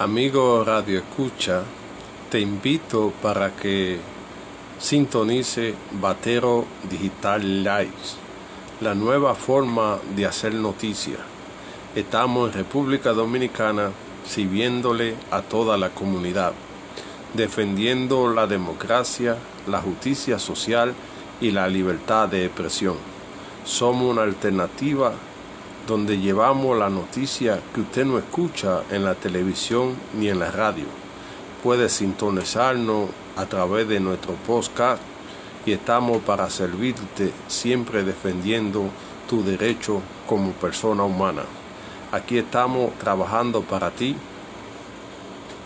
Amigo Radio Escucha, te invito para que sintonice Batero Digital Lives, la nueva forma de hacer noticias. Estamos en República Dominicana sirviéndole a toda la comunidad, defendiendo la democracia, la justicia social y la libertad de expresión. Somos una alternativa donde llevamos la noticia que usted no escucha en la televisión ni en la radio. Puede sintonizarnos a través de nuestro podcast y estamos para servirte siempre defendiendo tu derecho como persona humana. Aquí estamos trabajando para ti